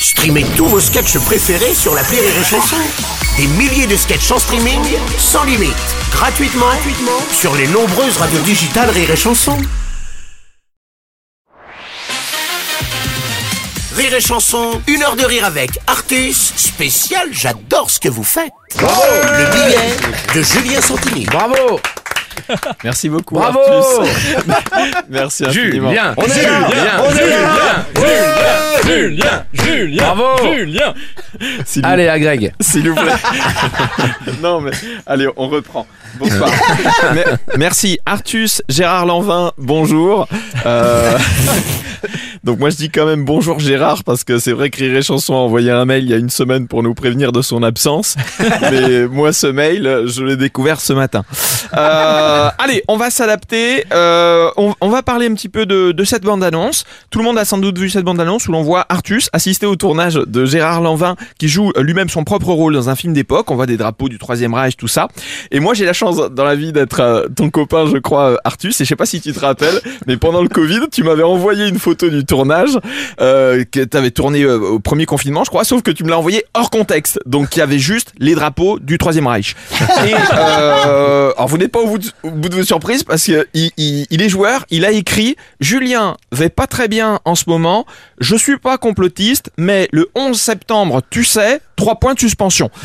Streamez tous vos sketchs préférés sur la Rire et Chanson. Des milliers de sketchs en streaming, sans limite, gratuitement, gratuitement sur les nombreuses radios digitales Rire et Chanson. Rire et Chanson, une heure de rire avec Artus, spécial J'adore ce que vous faites. Le billet de Julien Santini. Bravo Merci beaucoup. Bravo. Merci infiniment. Julien On est là On est là Julien Julien Bravo Julien S'il vous- Allez à Greg S'il vous plaît. non mais allez, on reprend. Bonsoir. Me- Merci Artus, Gérard Lanvin, bonjour. Euh, Donc moi je dis quand même bonjour Gérard parce que c'est vrai que Rire et Chanson a envoyé un mail il y a une semaine pour nous prévenir de son absence. Mais moi ce mail, je l'ai découvert ce matin. Euh, allez, on va s'adapter. Euh, on, on va parler un petit peu de, de cette bande-annonce. Tout le monde a sans doute vu cette bande-annonce où l'on voit Artus assister au tournage de Gérard Lanvin qui joue lui-même son propre rôle dans un film d'époque. On voit des drapeaux du Troisième Reich, tout ça. Et moi j'ai la chance dans la vie d'être euh, ton copain, je crois, Artus. Et je sais pas si tu te rappelles, mais pendant le Covid, tu m'avais envoyé une photo du tournage euh, que tu avais tourné euh, au premier confinement, je crois, sauf que tu me l'as envoyé hors contexte. Donc il y avait juste les drapeaux du Troisième Reich. Et euh, alors vous n'êtes pas au bout, de, au bout de vos surprises parce qu'il il, il est joueur, il a écrit Julien va pas très bien en ce moment, je suis pas complotiste, mais le 11 septembre, tu sais, trois points de suspension.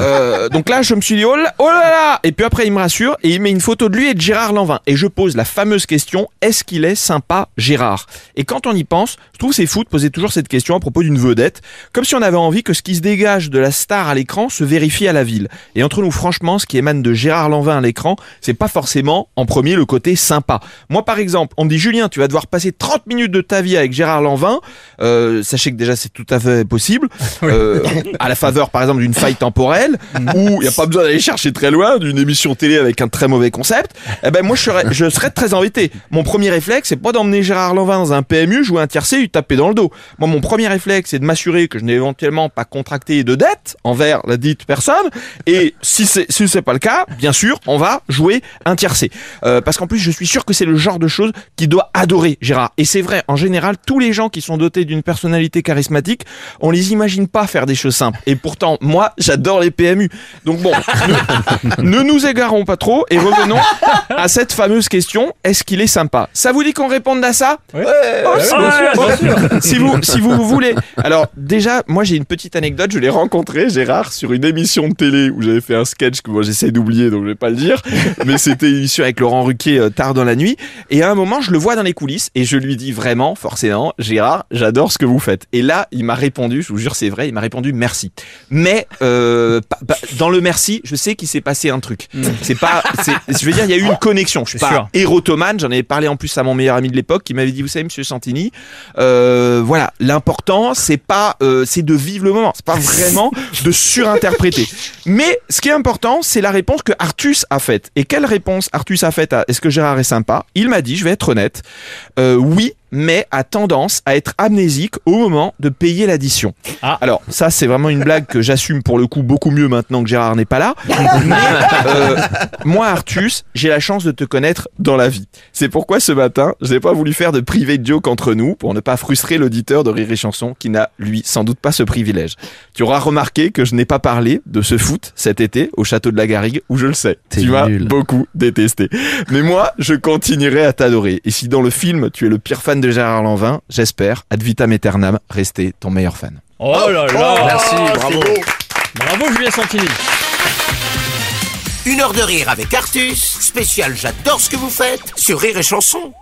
Euh, donc là, je me suis dit, oh là, oh là là Et puis après, il me rassure et il met une photo de lui et de Gérard Lanvin. Et je pose la fameuse question, est-ce qu'il est sympa, Gérard? Et quand on y pense, je trouve c'est fou de poser toujours cette question à propos d'une vedette, comme si on avait envie que ce qui se dégage de la star à l'écran se vérifie à la ville. Et entre nous, franchement, ce qui émane de Gérard Lanvin à l'écran, c'est pas forcément, en premier, le côté sympa. Moi, par exemple, on me dit, Julien, tu vas devoir passer 30 minutes de ta vie avec Gérard Lanvin. Euh, sachez que déjà, c'est tout à fait possible. Euh, à la faveur, par exemple, d'une faille temporelle, où il n'y a pas besoin d'aller chercher très loin, d'une émission télé avec un très mauvais concept. Eh ben, moi, je serais, je serais très embêté. Mon premier réflexe, c'est pas d'emmener Gérard Lanvin dans un PMU, jouer un tiercé, lui taper dans le dos. Moi, mon premier réflexe, c'est de m'assurer que je n'ai éventuellement pas contracté de dette envers la dite personne. Et si c'est, si c'est pas le cas, bien sûr, on va jouer un tiercé. Euh, parce qu'en plus, je suis sûr que c'est le genre de choses qu'il doit adorer, Gérard. Et c'est vrai, en général, tous les gens qui sont dotés d'une personnalité charismatique, on les imagine pas faire des choses simples. Et pourtant, moi, j'adore les PMU. Donc bon, ne, ne nous égarons pas trop et revenons à cette fameuse question est-ce qu'il est sympa? Ça vous dit qu'on réponde à ça? Oh, si vous si vous voulez. Alors déjà, moi j'ai une petite anecdote. Je l'ai rencontré Gérard sur une émission de télé où j'avais fait un sketch que moi j'essaie d'oublier, donc je vais pas le dire. Mais c'était une émission avec Laurent Ruquier euh, tard dans la nuit. Et à un moment, je le vois dans les coulisses et je lui dis vraiment, forcément, Gérard, j'adore ce que vous faites. Et là, il m'a répondu, je vous jure, c'est vrai, il m'a répondu merci. Mais euh, dans le merci, je sais qu'il s'est passé un truc. C'est pas, je veux dire, il y a eu une connexion. Je suis pas sûr. érotomane. J'en avais parlé en plus à mon meilleur ami de l'époque qui m'avait dit, vous savez, Monsieur Santini, euh, voilà, l'important c'est pas, euh, c'est de vivre le moment. C'est pas vraiment de surinterpréter. Mais ce qui est important, c'est la réponse que Artus a faite. Et quelle réponse Artus a faite à Est-ce que Gérard est sympa? Il m'a dit, je vais être honnête, oui, mais a tendance à être amnésique au moment de payer l'addition. Ah. Alors ça, c'est vraiment une blague que j'assume pour le coup beaucoup mieux maintenant que Gérard n'est pas là. Mais euh, moi, Artus, j'ai la chance de te connaître dans la vie. C'est pourquoi ce matin, je n'ai pas voulu faire de privé de joke entre nous pour ne pas frustrer l'auditeur de Rire et Chanson qui n'a, lui, sans doute pas ce privilège. Tu auras remarqué que je n'ai pas parlé de ce foot cet été au château de la Garrigue où je le sais. Tu m'as beaucoup détesté. Mais moi, je continuerai à t'adorer. Et si dans le film, tu es le pire fan de Gérard Lanvin, j'espère, ad vitam aeternam, rester ton meilleur fan. Oh là là Merci, bravo Bravo Julien Santini Une heure de rire avec Artus, spécial J'adore ce que vous faites sur Rire et Chanson.